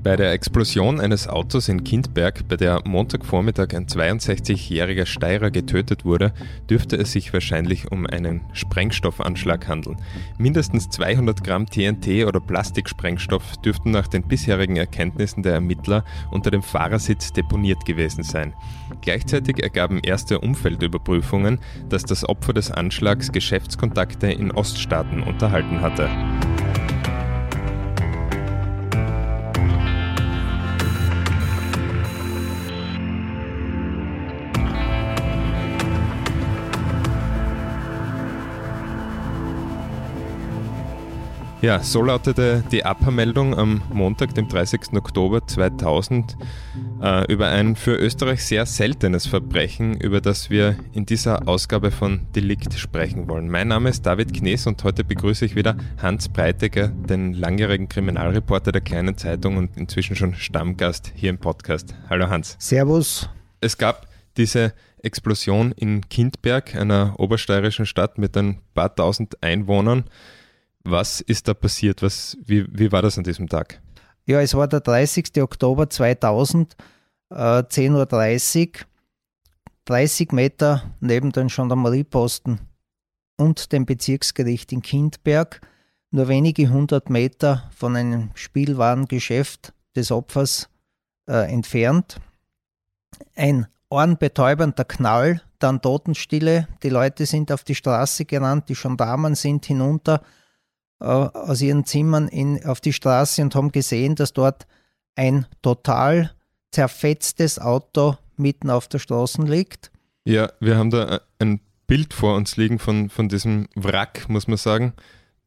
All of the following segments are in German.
Bei der Explosion eines Autos in Kindberg, bei der Montagvormittag ein 62-jähriger Steirer getötet wurde, dürfte es sich wahrscheinlich um einen Sprengstoffanschlag handeln. Mindestens 200 Gramm TNT oder Plastiksprengstoff dürften nach den bisherigen Erkenntnissen der Ermittler unter dem Fahrersitz deponiert gewesen sein. Gleichzeitig ergaben erste Umfeldüberprüfungen, dass das Opfer des Anschlags Geschäftskontakte in Oststaaten unterhalten hatte. Ja, so lautete die Abhörmeldung am Montag, dem 30. Oktober 2000, äh, über ein für Österreich sehr seltenes Verbrechen, über das wir in dieser Ausgabe von Delikt sprechen wollen. Mein Name ist David Knees und heute begrüße ich wieder Hans Breitegger, den langjährigen Kriminalreporter der Kleinen Zeitung und inzwischen schon Stammgast hier im Podcast. Hallo Hans. Servus. Es gab diese Explosion in Kindberg, einer obersteirischen Stadt mit ein paar tausend Einwohnern. Was ist da passiert? Was, wie, wie war das an diesem Tag? Ja, es war der 30. Oktober 2000, äh, 10.30 Uhr, 30 Meter neben den Gendarmerieposten und dem Bezirksgericht in Kindberg, nur wenige hundert Meter von einem Spielwarengeschäft des Opfers äh, entfernt. Ein ohrenbetäubender Knall, dann Totenstille, die Leute sind auf die Straße gerannt, die Gendarmen sind hinunter, aus ihren Zimmern in, auf die Straße und haben gesehen, dass dort ein total zerfetztes Auto mitten auf der Straße liegt. Ja, wir haben da ein Bild vor uns liegen von, von diesem Wrack, muss man sagen.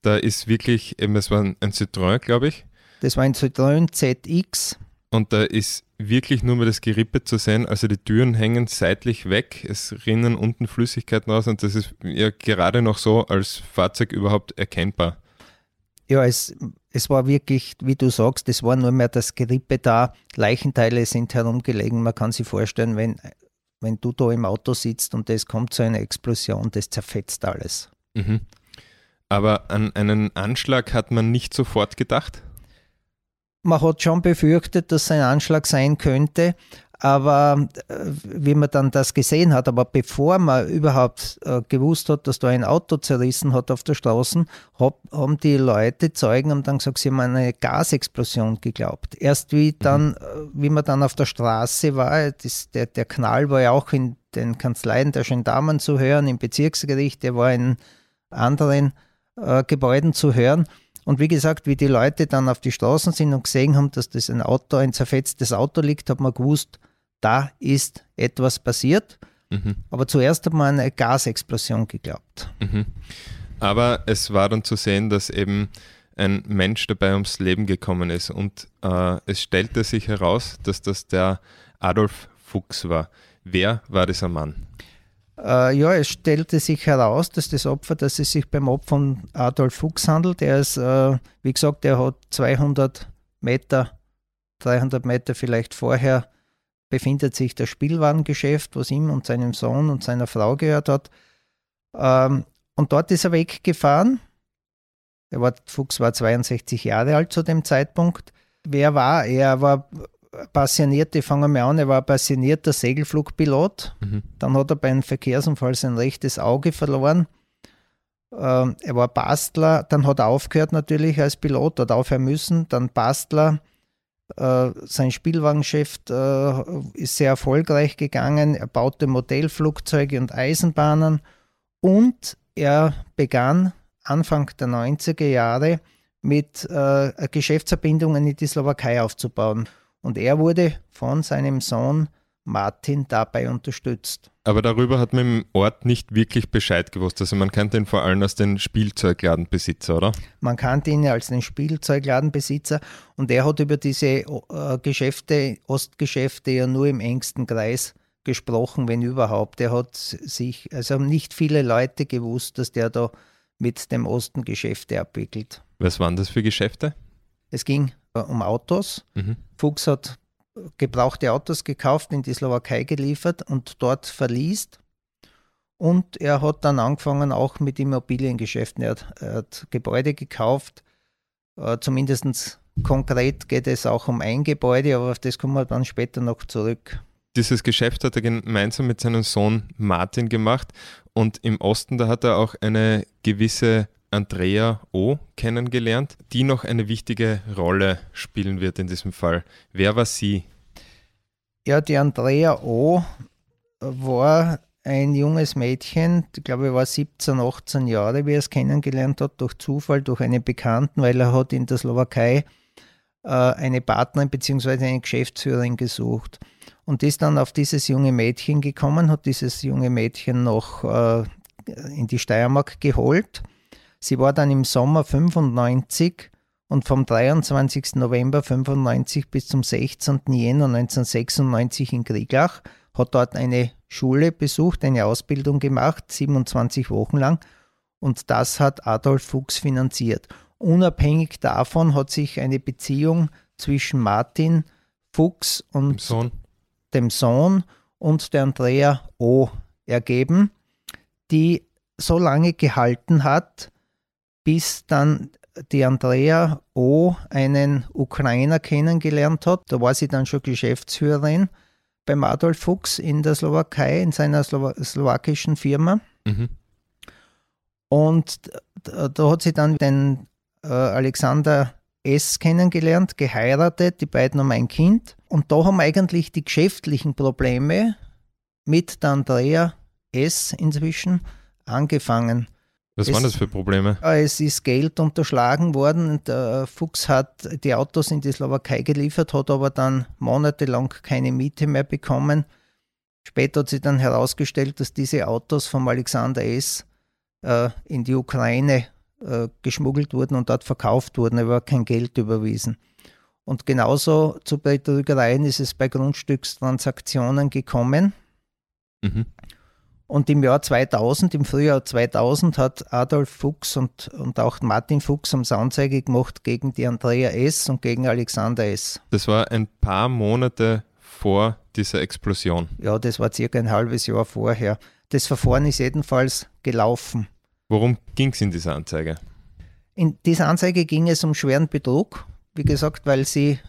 Da ist wirklich, eben, es war ein, ein Citroën, glaube ich. Das war ein Citroën ZX. Und da ist wirklich nur mehr das Gerippe zu sehen. Also die Türen hängen seitlich weg, es rinnen unten Flüssigkeiten raus und das ist ja gerade noch so als Fahrzeug überhaupt erkennbar. Ja, es, es war wirklich, wie du sagst, es war nur mehr das Gerippe da. Leichenteile sind herumgelegen. Man kann sich vorstellen, wenn, wenn du da im Auto sitzt und es kommt zu einer Explosion, das zerfetzt alles. Mhm. Aber an einen Anschlag hat man nicht sofort gedacht? Man hat schon befürchtet, dass es ein Anschlag sein könnte, aber äh, wie man dann das gesehen hat, aber bevor man überhaupt äh, gewusst hat, dass da ein Auto zerrissen hat auf der Straße, hab, haben die Leute, Zeugen, haben dann gesagt, sie haben eine Gasexplosion geglaubt. Erst wie mhm. dann, mhm. wie man dann auf der Straße war, das, der, der Knall war ja auch in den Kanzleien der Gendarmen zu hören, im Bezirksgericht, der war in anderen äh, Gebäuden zu hören. Und wie gesagt, wie die Leute dann auf die Straßen sind und gesehen haben, dass das ein Auto, ein zerfetztes Auto liegt, hat man gewusst, da ist etwas passiert. Mhm. Aber zuerst hat man eine Gasexplosion geglaubt. Mhm. Aber es war dann zu sehen, dass eben ein Mensch dabei ums Leben gekommen ist. Und äh, es stellte sich heraus, dass das der Adolf Fuchs war. Wer war dieser Mann? Äh, ja, es stellte sich heraus, dass das Opfer, dass es sich beim Opfer von Adolf Fuchs handelt. Er ist, äh, wie gesagt, er hat 200 Meter, 300 Meter vielleicht vorher befindet sich das Spielwarengeschäft, was ihm und seinem Sohn und seiner Frau gehört hat. Ähm, und dort ist er weggefahren. Er war, Fuchs war 62 Jahre alt zu dem Zeitpunkt. Wer war er? Er war passionierte, fangen wir an, er war passionierter Segelflugpilot. Mhm. Dann hat er bei einem Verkehrsunfall sein rechtes Auge verloren. Ähm, er war Bastler, dann hat er aufgehört natürlich als Pilot, hat aufhören müssen, dann Bastler, sein Spielwagengeschäft äh, ist sehr erfolgreich gegangen. Er baute Modellflugzeuge und Eisenbahnen und er begann Anfang der 90er Jahre mit äh, Geschäftsverbindungen in die Slowakei aufzubauen. Und er wurde von seinem Sohn Martin dabei unterstützt. Aber darüber hat man im Ort nicht wirklich Bescheid gewusst. Also man kannte ihn vor allem als den Spielzeugladenbesitzer, oder? Man kannte ihn als den Spielzeugladenbesitzer und er hat über diese äh, Geschäfte, Ostgeschäfte ja nur im engsten Kreis gesprochen, wenn überhaupt. Er hat sich, also haben nicht viele Leute gewusst, dass der da mit dem Osten Geschäfte abwickelt. Was waren das für Geschäfte? Es ging äh, um Autos. Mhm. Fuchs hat gebrauchte Autos gekauft, in die Slowakei geliefert und dort verliest. Und er hat dann angefangen auch mit Immobiliengeschäften. Er hat, er hat Gebäude gekauft, äh, zumindest Konkret geht es auch um ein Gebäude, aber auf das kommen wir dann später noch zurück. Dieses Geschäft hat er gemeinsam mit seinem Sohn Martin gemacht und im Osten, da hat er auch eine gewisse Andrea O. kennengelernt, die noch eine wichtige Rolle spielen wird in diesem Fall. Wer war sie? Ja, die Andrea O. war ein junges Mädchen, ich glaube, er war 17, 18 Jahre, wie er es kennengelernt hat, durch Zufall, durch einen Bekannten, weil er hat in der Slowakei äh, eine Partnerin bzw. eine Geschäftsführerin gesucht und ist dann auf dieses junge Mädchen gekommen, hat dieses junge Mädchen noch äh, in die Steiermark geholt Sie war dann im Sommer 95 und vom 23. November 95 bis zum 16. Jänner 1996 in Krieglach, hat dort eine Schule besucht, eine Ausbildung gemacht, 27 Wochen lang. Und das hat Adolf Fuchs finanziert. Unabhängig davon hat sich eine Beziehung zwischen Martin Fuchs und dem Sohn, dem Sohn und der Andrea O. ergeben, die so lange gehalten hat, bis dann die Andrea O. einen Ukrainer kennengelernt hat. Da war sie dann schon Geschäftsführerin beim Adolf Fuchs in der Slowakei, in seiner Slow slowakischen Firma. Mhm. Und da hat sie dann den äh, Alexander S. kennengelernt, geheiratet, die beiden haben ein Kind. Und da haben eigentlich die geschäftlichen Probleme mit der Andrea S. inzwischen angefangen. Was es, waren das für Probleme? Äh, es ist Geld unterschlagen worden. Der Fuchs hat die Autos in die Slowakei geliefert, hat aber dann monatelang keine Miete mehr bekommen. Später hat sich dann herausgestellt, dass diese Autos vom Alexander S. Äh, in die Ukraine äh, geschmuggelt wurden und dort verkauft wurden, aber kein Geld überwiesen. Und genauso zu Betrügereien ist es bei Grundstückstransaktionen gekommen. Mhm. Und im Jahr 2000, im Frühjahr 2000, hat Adolf Fuchs und, und auch Martin Fuchs haben Anzeige gemacht gegen die Andrea S. und gegen Alexander S. Das war ein paar Monate vor dieser Explosion. Ja, das war circa ein halbes Jahr vorher. Das Verfahren ist jedenfalls gelaufen. Worum ging es in dieser Anzeige? In dieser Anzeige ging es um schweren Betrug. Wie gesagt, weil sie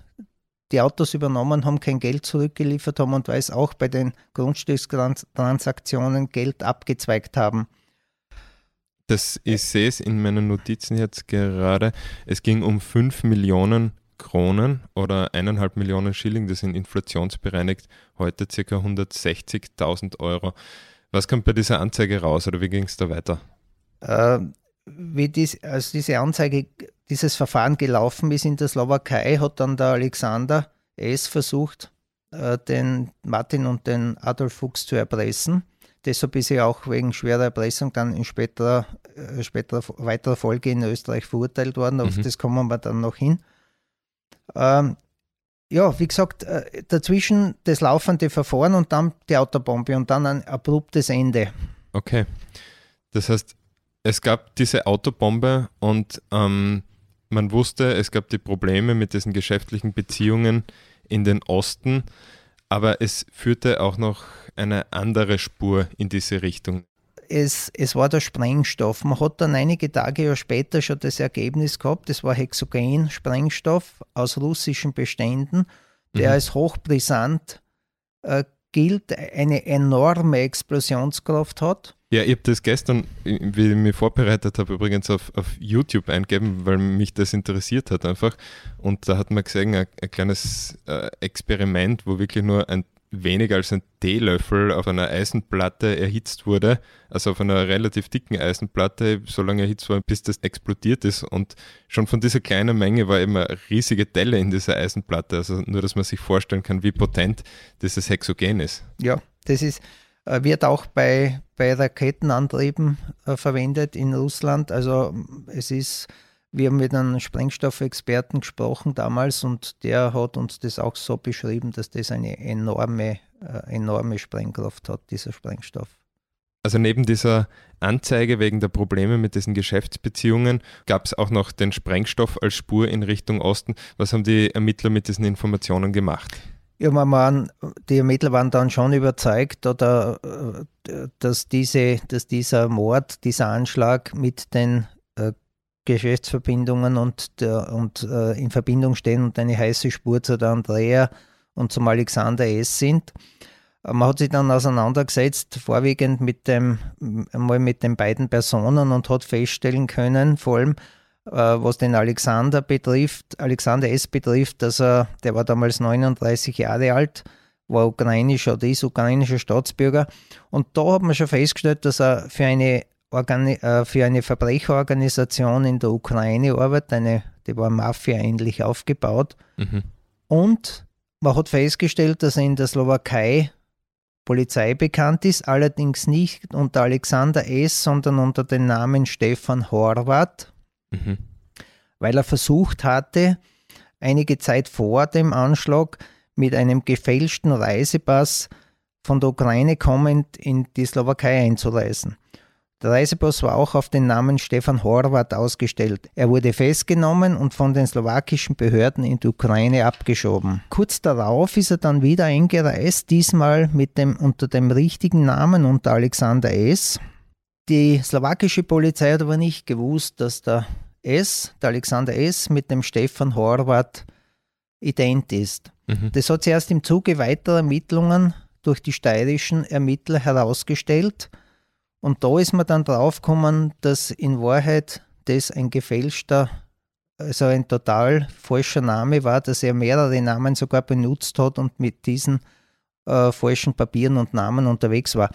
die Autos übernommen haben, kein Geld zurückgeliefert haben und weil es auch bei den Grundstückstransaktionen Geld abgezweigt haben. Das, ich sehe es in meinen Notizen jetzt gerade. Es ging um 5 Millionen Kronen oder 1,5 Millionen Schilling, das sind inflationsbereinigt, heute ca. 160.000 Euro. Was kommt bei dieser Anzeige raus oder wie ging es da weiter? Wie dies, also diese Anzeige dieses Verfahren gelaufen ist in der Slowakei, hat dann der Alexander S. versucht, äh, den Martin und den Adolf Fuchs zu erpressen. Deshalb ist er auch wegen schwerer Erpressung dann in späterer, äh, späterer weiterer Folge in Österreich verurteilt worden. Auf mhm. das kommen wir dann noch hin. Ähm, ja, wie gesagt, äh, dazwischen das laufende Verfahren und dann die Autobombe und dann ein abruptes Ende. Okay. Das heißt, es gab diese Autobombe und ähm, man wusste, es gab die Probleme mit diesen geschäftlichen Beziehungen in den Osten, aber es führte auch noch eine andere Spur in diese Richtung. Es, es war der Sprengstoff. Man hat dann einige Tage später schon das Ergebnis gehabt, das war Hexogen-Sprengstoff aus russischen Beständen, der mhm. als hochbrisant äh, gilt, eine enorme Explosionskraft hat ja, ich habe das gestern, wie ich mich vorbereitet habe, übrigens auf, auf YouTube eingegeben, weil mich das interessiert hat einfach. Und da hat man gesehen, ein, ein kleines äh, Experiment, wo wirklich nur ein weniger als ein Teelöffel auf einer Eisenplatte erhitzt wurde, also auf einer relativ dicken Eisenplatte, so lange erhitzt wurde, bis das explodiert ist. Und schon von dieser kleinen Menge war eben eine riesige Delle in dieser Eisenplatte. Also nur, dass man sich vorstellen kann, wie potent dieses Hexogen ist. Ja, das ist, äh, wird auch bei, bei Raketenantrieben äh, verwendet in Russland. Also es ist, wir haben mit einem Sprengstoffexperten gesprochen damals und der hat uns das auch so beschrieben, dass das eine enorme, äh, enorme Sprengkraft hat, dieser Sprengstoff. Also neben dieser Anzeige wegen der Probleme mit diesen Geschäftsbeziehungen gab es auch noch den Sprengstoff als Spur in Richtung Osten. Was haben die Ermittler mit diesen Informationen gemacht? Ja, man waren, die Ermittler waren dann schon überzeugt, oder, äh, dass, diese, dass dieser Mord, dieser Anschlag mit den Geschäftsverbindungen und, der, und äh, in Verbindung stehen und eine heiße Spur zu der Andrea und zum Alexander S. sind. Man hat sich dann auseinandergesetzt, vorwiegend mit dem, einmal mit den beiden Personen und hat feststellen können, vor allem äh, was den Alexander betrifft, Alexander S. betrifft, dass er, der war damals 39 Jahre alt, war ukrainischer oder ist ukrainischer Staatsbürger. Und da hat man schon festgestellt, dass er für eine, Organi äh, für eine Verbrecherorganisation in der Ukraine arbeitet, eine, die war Mafia-ähnlich aufgebaut. Mhm. Und man hat festgestellt, dass er in der Slowakei Polizei bekannt ist, allerdings nicht unter Alexander S., sondern unter dem Namen Stefan Horvath, mhm. weil er versucht hatte, einige Zeit vor dem Anschlag mit einem gefälschten Reisepass von der Ukraine kommend in die Slowakei einzureisen. Der Reisepass war auch auf den Namen Stefan Horvath ausgestellt. Er wurde festgenommen und von den slowakischen Behörden in die Ukraine abgeschoben. Kurz darauf ist er dann wieder eingereist, diesmal mit dem, unter dem richtigen Namen, unter Alexander S. Die slowakische Polizei hat aber nicht gewusst, dass der S, der Alexander S, mit dem Stefan Horvath ident ist. Mhm. Das hat sich erst im Zuge weiterer Ermittlungen durch die steirischen Ermittler herausgestellt – und da ist man dann draufgekommen, dass in Wahrheit das ein gefälschter, also ein total falscher Name war, dass er mehrere Namen sogar benutzt hat und mit diesen äh, falschen Papieren und Namen unterwegs war.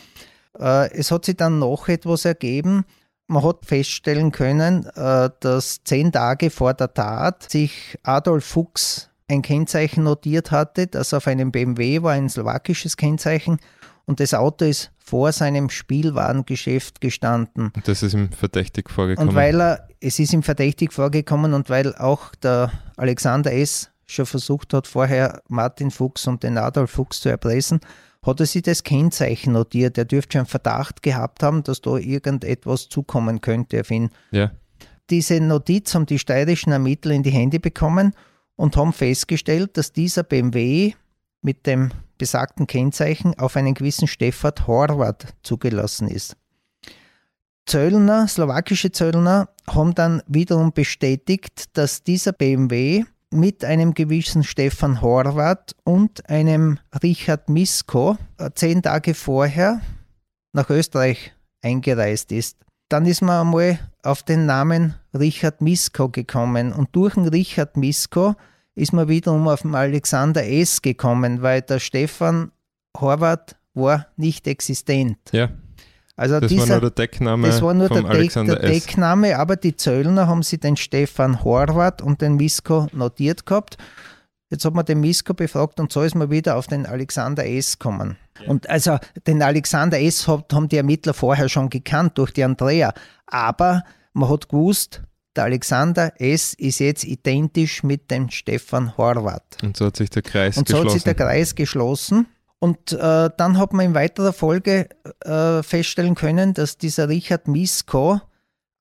Äh, es hat sich dann noch etwas ergeben. Man hat feststellen können, äh, dass zehn Tage vor der Tat sich Adolf Fuchs ein Kennzeichen notiert hatte, das auf einem BMW war, ein slowakisches Kennzeichen, und das Auto ist vor seinem Spielwarengeschäft gestanden. Und das ist ihm verdächtig vorgekommen. Und weil er, es ist ihm verdächtig vorgekommen und weil auch der Alexander S. schon versucht hat, vorher Martin Fuchs und den Adolf Fuchs zu erpressen, hat er sich das Kennzeichen notiert. Er dürfte schon Verdacht gehabt haben, dass da irgendetwas zukommen könnte auf ihn. Ja. Diese Notiz haben die steirischen Ermittler in die Hände bekommen und haben festgestellt, dass dieser BMW mit dem besagten Kennzeichen auf einen gewissen Stefan Horvath zugelassen ist. Zöllner, slowakische Zöllner, haben dann wiederum bestätigt, dass dieser BMW mit einem gewissen Stefan Horvath und einem Richard Misko äh, zehn Tage vorher nach Österreich eingereist ist. Dann ist man einmal auf den Namen Richard Misko gekommen und durch den Richard Misko ist man wiederum auf den Alexander S. gekommen, weil der Stefan Horvath war nicht existent. Ja. Also das dieser, war nur der Deckname. Das war nur der, Deck, der Deckname, aber die Zöllner haben sie den Stefan Horvath und den Misko notiert gehabt. Jetzt hat man den Misko befragt und so ist man wieder auf den Alexander S. gekommen. Ja. Und also den Alexander S. haben die Ermittler vorher schon gekannt durch die Andrea. Aber man hat gewusst, der Alexander S. ist jetzt identisch mit dem Stefan Horvath. Und so hat sich der Kreis Und geschlossen. Und so hat sich der Kreis geschlossen. Und äh, dann hat man in weiterer Folge äh, feststellen können, dass dieser Richard Misko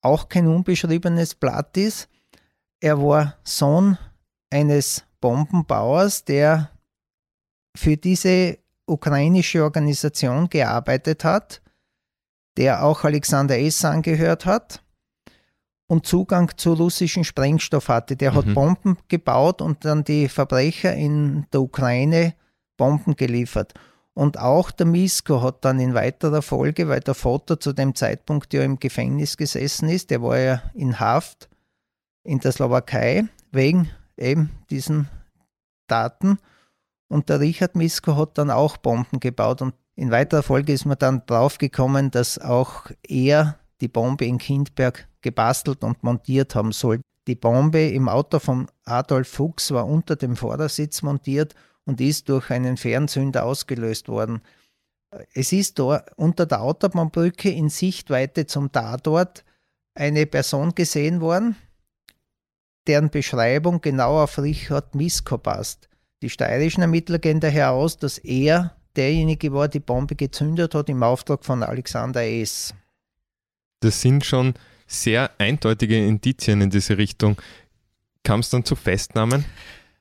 auch kein unbeschriebenes Blatt ist. Er war Sohn eines Bombenbauers, der für diese ukrainische Organisation gearbeitet hat, der auch Alexander S. angehört hat und Zugang zu russischem Sprengstoff hatte. Der mhm. hat Bomben gebaut und dann die Verbrecher in der Ukraine Bomben geliefert. Und auch der Misko hat dann in weiterer Folge, weil der Vater zu dem Zeitpunkt ja im Gefängnis gesessen ist, der war ja in Haft in der Slowakei wegen eben diesen Daten. Und der Richard Misko hat dann auch Bomben gebaut. Und in weiterer Folge ist man dann draufgekommen, dass auch er die Bombe in Kindberg gebastelt und montiert haben soll. Die Bombe im Auto von Adolf Fuchs war unter dem Vordersitz montiert und ist durch einen Fernzünder ausgelöst worden. Es ist da unter der Autobahnbrücke in Sichtweite zum Tatort eine Person gesehen worden, deren Beschreibung genau auf Richard Misko passt. Die steirischen Ermittler gehen daher aus, dass er derjenige war, die Bombe gezündet hat im Auftrag von Alexander S. Das sind schon sehr eindeutige Indizien in diese Richtung. Kam es dann zu Festnahmen?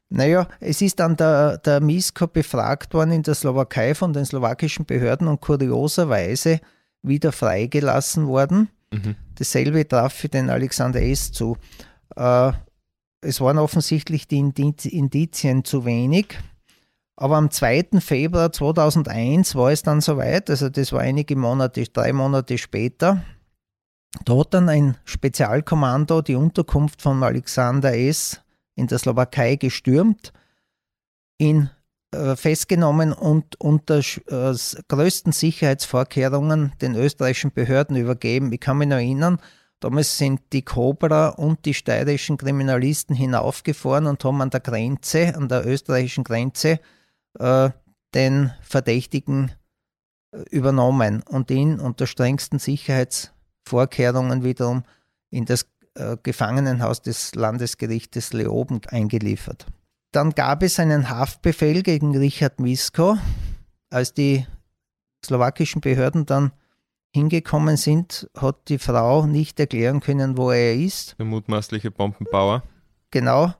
Naja, es ist dann der, der Misko befragt worden in der Slowakei von den slowakischen Behörden und kurioserweise wieder freigelassen worden. Mhm. Dasselbe traf für den Alexander S. zu. Äh, es waren offensichtlich die Indizien zu wenig. Aber am 2. Februar 2001 war es dann soweit, also das war einige Monate, drei Monate später. Da hat dann ein Spezialkommando die Unterkunft von Alexander S. in der Slowakei gestürmt, ihn äh, festgenommen und unter äh, größten Sicherheitsvorkehrungen den österreichischen Behörden übergeben. Ich kann mich noch erinnern, damals sind die Cobra und die steirischen Kriminalisten hinaufgefahren und haben an der Grenze, an der österreichischen Grenze, äh, den Verdächtigen übernommen und ihn unter strengsten Sicherheitsvorkehrungen wiederum in das äh, Gefangenenhaus des Landesgerichtes Leoben eingeliefert. Dann gab es einen Haftbefehl gegen Richard Misko, als die slowakischen Behörden dann hingekommen sind, hat die Frau nicht erklären können, wo er ist. Der mutmaßliche Bombenbauer. Genau.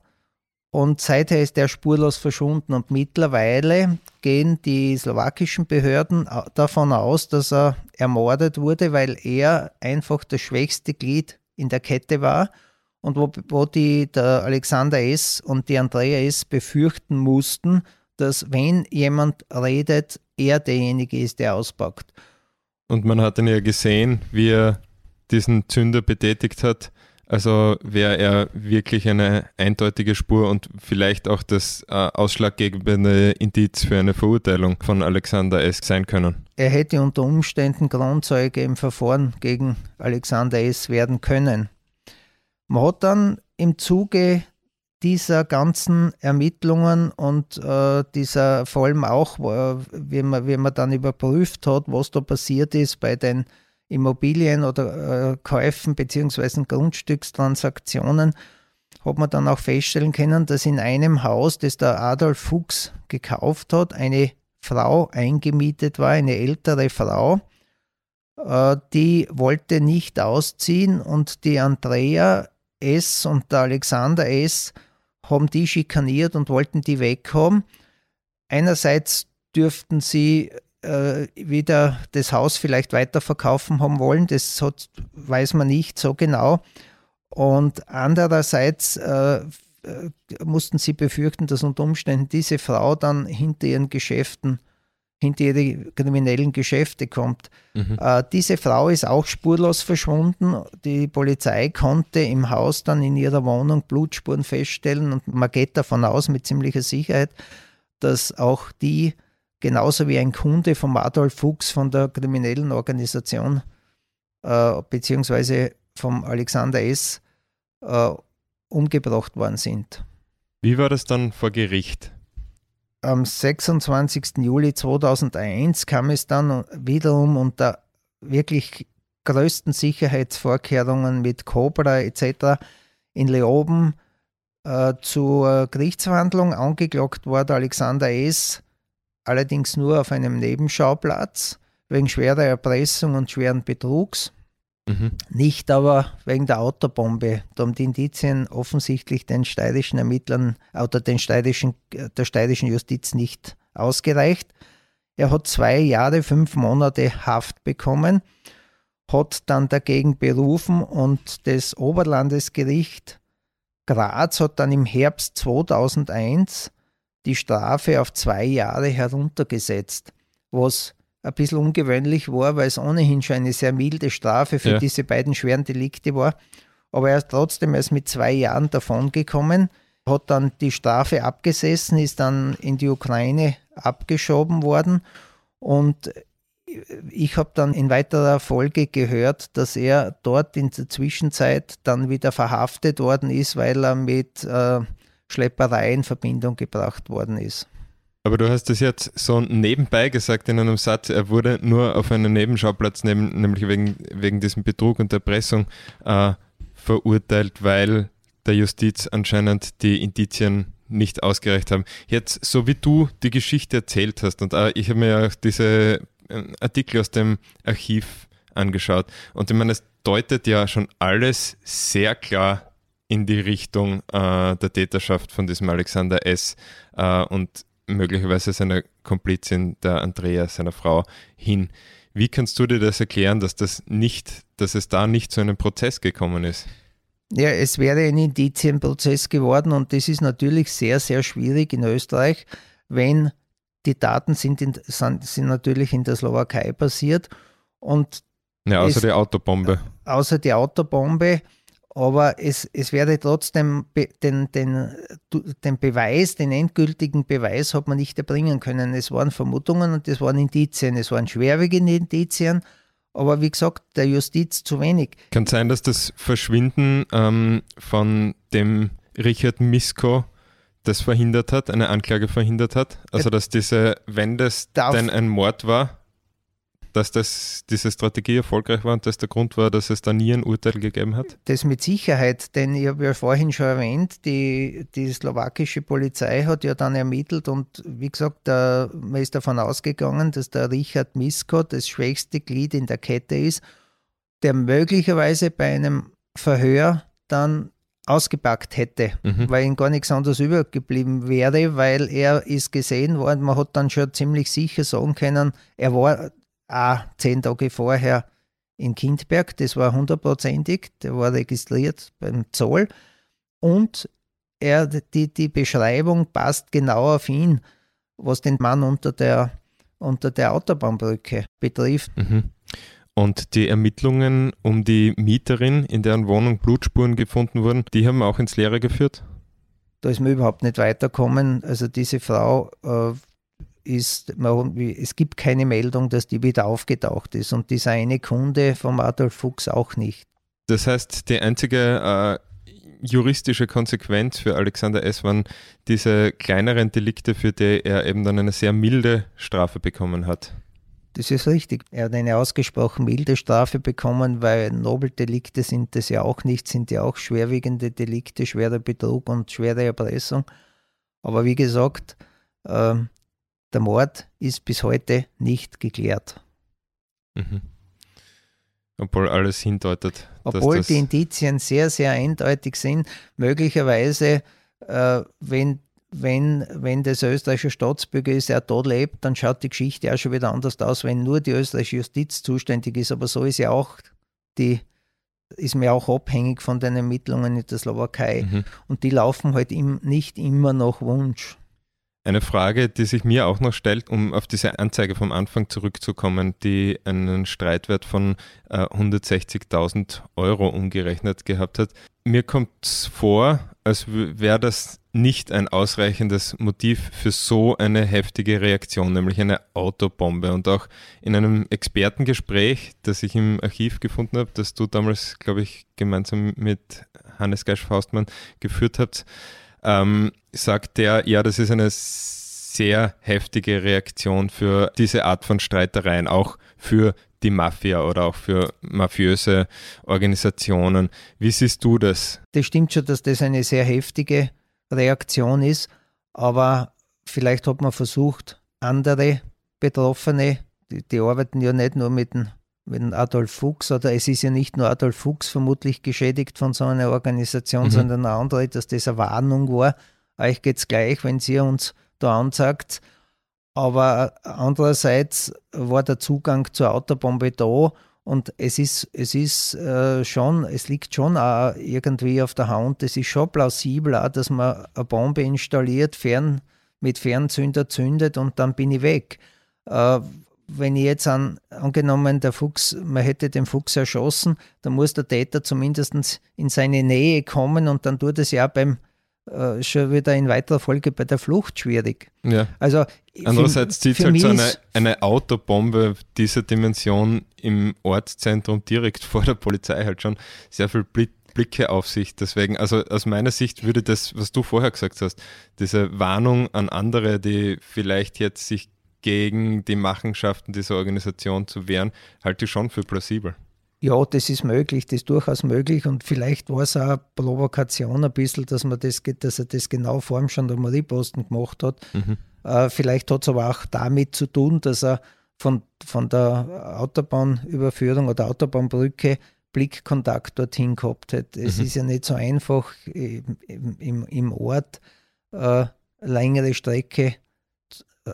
Und seither ist er spurlos verschwunden. Und mittlerweile gehen die slowakischen Behörden davon aus, dass er ermordet wurde, weil er einfach das schwächste Glied in der Kette war und wo, wo die, der Alexander S. und die Andrea S. befürchten mussten, dass wenn jemand redet, er derjenige ist, der auspackt. Und man hat dann ja gesehen, wie er diesen Zünder betätigt hat. Also wäre er wirklich eine eindeutige Spur und vielleicht auch das äh, ausschlaggebende Indiz für eine Verurteilung von Alexander S. sein können. Er hätte unter Umständen Grundzeuge im Verfahren gegen Alexander S. werden können. Man hat dann im Zuge dieser ganzen Ermittlungen und äh, dieser vor allem auch, äh, wie, man, wie man dann überprüft hat, was da passiert ist bei den Immobilien oder äh, Käufen bzw. Grundstückstransaktionen, hat man dann auch feststellen können, dass in einem Haus, das der Adolf Fuchs gekauft hat, eine Frau eingemietet war, eine ältere Frau, äh, die wollte nicht ausziehen und die Andrea S. und der Alexander S. haben die schikaniert und wollten die weghaben. Einerseits dürften sie äh, wieder das Haus vielleicht weiterverkaufen haben wollen, das hat, weiß man nicht so genau. Und andererseits äh, äh mussten sie befürchten, dass unter Umständen diese Frau dann hinter ihren Geschäften hinter ihre kriminellen Geschäfte kommt. Mhm. Äh, diese Frau ist auch spurlos verschwunden. Die Polizei konnte im Haus dann in ihrer Wohnung Blutspuren feststellen und man geht davon aus mit ziemlicher Sicherheit, dass auch die genauso wie ein Kunde vom Adolf Fuchs von der kriminellen Organisation äh, beziehungsweise vom Alexander S. Äh, umgebracht worden sind. Wie war das dann vor Gericht? am 26. Juli 2001 kam es dann wiederum unter wirklich größten Sicherheitsvorkehrungen mit Cobra etc. in Leoben äh, zur Gerichtsverhandlung. Angeklagt wurde Alexander S. allerdings nur auf einem Nebenschauplatz wegen schwerer Erpressung und schweren Betrugs. Mhm. Nicht aber wegen der Autobombe. Da haben die Indizien offensichtlich den steirischen Ermittlern oder den steirischen, der steirischen Justiz nicht ausgereicht. Er hat zwei Jahre, fünf Monate Haft bekommen, hat dann dagegen berufen und das Oberlandesgericht Graz hat dann im Herbst 2001 die Strafe auf zwei Jahre heruntergesetzt, was ein bisschen ungewöhnlich war, weil es ohnehin schon eine sehr milde Strafe für ja. diese beiden schweren Delikte war. Aber er ist trotzdem erst mit zwei Jahren davongekommen, hat dann die Strafe abgesessen, ist dann in die Ukraine abgeschoben worden und ich habe dann in weiterer Folge gehört, dass er dort in der Zwischenzeit dann wieder verhaftet worden ist, weil er mit äh, Schlepperei in Verbindung gebracht worden ist. Aber du hast es jetzt so nebenbei gesagt in einem Satz, er wurde nur auf einen Nebenschauplatz, neben, nämlich wegen, wegen diesem Betrug und Erpressung, äh, verurteilt, weil der Justiz anscheinend die Indizien nicht ausgereicht haben. Jetzt, so wie du die Geschichte erzählt hast, und äh, ich habe mir ja diese äh, Artikel aus dem Archiv angeschaut, und ich meine, es deutet ja schon alles sehr klar in die Richtung äh, der Täterschaft von diesem Alexander S. Äh, und möglicherweise seiner Komplizin, der Andrea, seiner Frau, hin. Wie kannst du dir das erklären, dass das nicht dass es da nicht zu einem Prozess gekommen ist? Ja, es wäre ein Indizienprozess geworden und das ist natürlich sehr, sehr schwierig in Österreich, wenn die Daten sind, in, sind, sind natürlich in der Slowakei passiert und ja, außer es, die Autobombe. Außer die Autobombe aber es, es werde trotzdem den, den, den Beweis, den endgültigen Beweis hat man nicht erbringen können. Es waren Vermutungen und es waren Indizien, es waren schwerwiegende Indizien, aber wie gesagt, der Justiz zu wenig. Kann sein, dass das Verschwinden ähm, von dem Richard Misko das verhindert hat, eine Anklage verhindert hat? Also dass diese, wenn das denn ein Mord war, dass das, diese Strategie erfolgreich war und das der Grund war, dass es da nie ein Urteil gegeben hat? Das mit Sicherheit, denn ich habe ja vorhin schon erwähnt, die, die slowakische Polizei hat ja dann ermittelt und wie gesagt, der, man ist davon ausgegangen, dass der Richard Misko das schwächste Glied in der Kette ist, der möglicherweise bei einem Verhör dann ausgepackt hätte, mhm. weil ihm gar nichts anderes übergeblieben wäre, weil er ist gesehen worden, man hat dann schon ziemlich sicher sagen können, er war auch zehn Tage vorher in Kindberg, das war hundertprozentig, der war registriert beim Zoll und er, die, die Beschreibung passt genau auf ihn, was den Mann unter der, unter der Autobahnbrücke betrifft. Mhm. Und die Ermittlungen um die Mieterin, in deren Wohnung Blutspuren gefunden wurden, die haben auch ins Leere geführt? Da ist man überhaupt nicht weitergekommen. Also diese Frau äh, ist, es gibt keine Meldung, dass die wieder aufgetaucht ist und dieser eine Kunde vom Adolf Fuchs auch nicht. Das heißt, die einzige äh, juristische Konsequenz für Alexander S. waren diese kleineren Delikte, für die er eben dann eine sehr milde Strafe bekommen hat. Das ist richtig. Er hat eine ausgesprochen milde Strafe bekommen, weil Nobeldelikte sind das ja auch nicht, sind ja auch schwerwiegende Delikte, schwerer Betrug und schwere Erpressung. Aber wie gesagt, äh, der Mord ist bis heute nicht geklärt. Mhm. Obwohl alles hindeutet. Obwohl die Indizien sehr, sehr eindeutig sind, möglicherweise, äh, wenn, wenn, wenn das österreichische Staatsbürger ist, er dort lebt, dann schaut die Geschichte auch schon wieder anders aus, wenn nur die österreichische Justiz zuständig ist. Aber so ist ja auch die, ist mir auch abhängig von den Ermittlungen in der Slowakei. Mhm. Und die laufen halt im, nicht immer nach Wunsch. Eine Frage, die sich mir auch noch stellt, um auf diese Anzeige vom Anfang zurückzukommen, die einen Streitwert von äh, 160.000 Euro umgerechnet gehabt hat. Mir kommt es vor, als wäre das nicht ein ausreichendes Motiv für so eine heftige Reaktion, nämlich eine Autobombe. Und auch in einem Expertengespräch, das ich im Archiv gefunden habe, das du damals, glaube ich, gemeinsam mit Hannes Geisch-Faustmann geführt habt, ähm, sagt der, ja, das ist eine sehr heftige Reaktion für diese Art von Streitereien, auch für die Mafia oder auch für mafiöse Organisationen. Wie siehst du das? Das stimmt schon, dass das eine sehr heftige Reaktion ist, aber vielleicht hat man versucht, andere Betroffene, die, die arbeiten ja nicht nur mit dem mit Adolf Fuchs, oder es ist ja nicht nur Adolf Fuchs vermutlich geschädigt von so einer Organisation, mhm. sondern eine andere, dass das eine Warnung war. Euch geht es gleich, wenn ihr uns da ansagt. Aber andererseits war der Zugang zur Autobombe da und es ist, es ist äh, schon, es liegt schon auch irgendwie auf der Hand, es ist schon plausibel, auch, dass man eine Bombe installiert, fern, mit Fernzünder zündet und dann bin ich weg. Äh, wenn ich jetzt an, angenommen, der Fuchs, man hätte den Fuchs erschossen, dann muss der Täter zumindest in seine Nähe kommen und dann tut es ja beim äh, schon wieder in weiterer Folge bei der Flucht schwierig. Ja. Also Andererseits zieht halt so eine, eine Autobombe dieser Dimension im Ortszentrum direkt vor der Polizei halt schon sehr viel Blicke auf sich. Deswegen, also aus meiner Sicht würde das, was du vorher gesagt hast, diese Warnung an andere, die vielleicht jetzt sich gegen die Machenschaften dieser Organisation zu wehren, halte ich schon für plausibel. Ja, das ist möglich, das ist durchaus möglich und vielleicht war es auch eine Provokation ein bisschen, dass, man das, dass er das genau vor dem Gendarmerieposten gemacht hat. Mhm. Äh, vielleicht hat es aber auch damit zu tun, dass er von, von der Autobahnüberführung oder Autobahnbrücke Blickkontakt dorthin gehabt hat. Es mhm. ist ja nicht so einfach im, im, im Ort äh, längere Strecke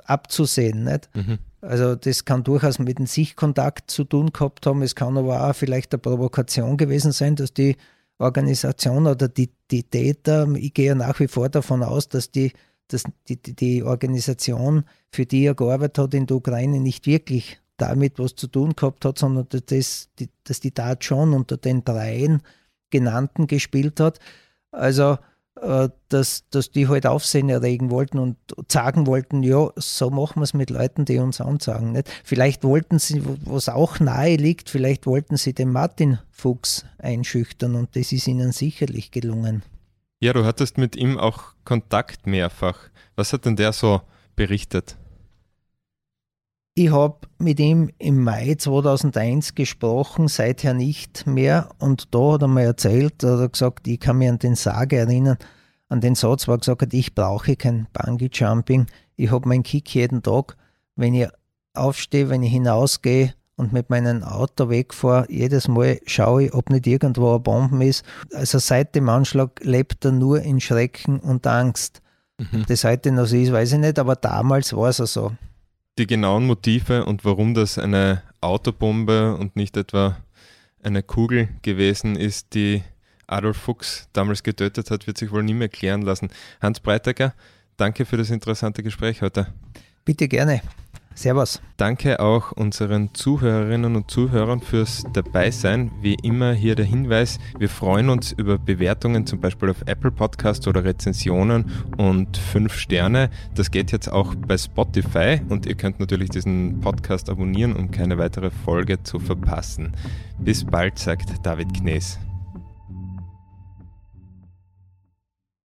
abzusehen. Nicht? Mhm. Also das kann durchaus mit dem Sichtkontakt zu tun gehabt haben. Es kann aber auch vielleicht eine Provokation gewesen sein, dass die Organisation oder die, die Täter, ich gehe ja nach wie vor davon aus, dass die, dass die, die Organisation, für die er gearbeitet hat in der Ukraine, nicht wirklich damit was zu tun gehabt hat, sondern dass die, dass die Tat schon unter den dreien genannten gespielt hat. Also dass, dass die halt Aufsehen erregen wollten und sagen wollten, ja, so machen wir es mit Leuten, die uns ansagen. Nicht? Vielleicht wollten sie, was auch nahe liegt, vielleicht wollten sie den Martin Fuchs einschüchtern und das ist ihnen sicherlich gelungen. Ja, du hattest mit ihm auch Kontakt mehrfach. Was hat denn der so berichtet? Ich habe mit ihm im Mai 2001 gesprochen, seither nicht mehr. Und da hat er mir erzählt, hat er gesagt, ich kann mich an den Sage erinnern, an den Satz, wo er gesagt hat, ich brauche kein Bungee-Jumping. Ich habe meinen Kick jeden Tag. Wenn ich aufstehe, wenn ich hinausgehe und mit meinem Auto wegfahre, jedes Mal schaue ich, ob nicht irgendwo eine Bombe ist. Also seit dem Anschlag lebt er nur in Schrecken und Angst. Mhm. Das heute noch so ist, weiß ich nicht, aber damals war es so die genauen Motive und warum das eine Autobombe und nicht etwa eine Kugel gewesen ist, die Adolf Fuchs damals getötet hat, wird sich wohl nie mehr klären lassen. Hans Breitecker, danke für das interessante Gespräch heute. Bitte gerne. Servus. Danke auch unseren Zuhörerinnen und Zuhörern fürs Dabeisein. Wie immer hier der Hinweis, wir freuen uns über Bewertungen zum Beispiel auf Apple Podcast oder Rezensionen und fünf Sterne. Das geht jetzt auch bei Spotify und ihr könnt natürlich diesen Podcast abonnieren, um keine weitere Folge zu verpassen. Bis bald, sagt David Knees.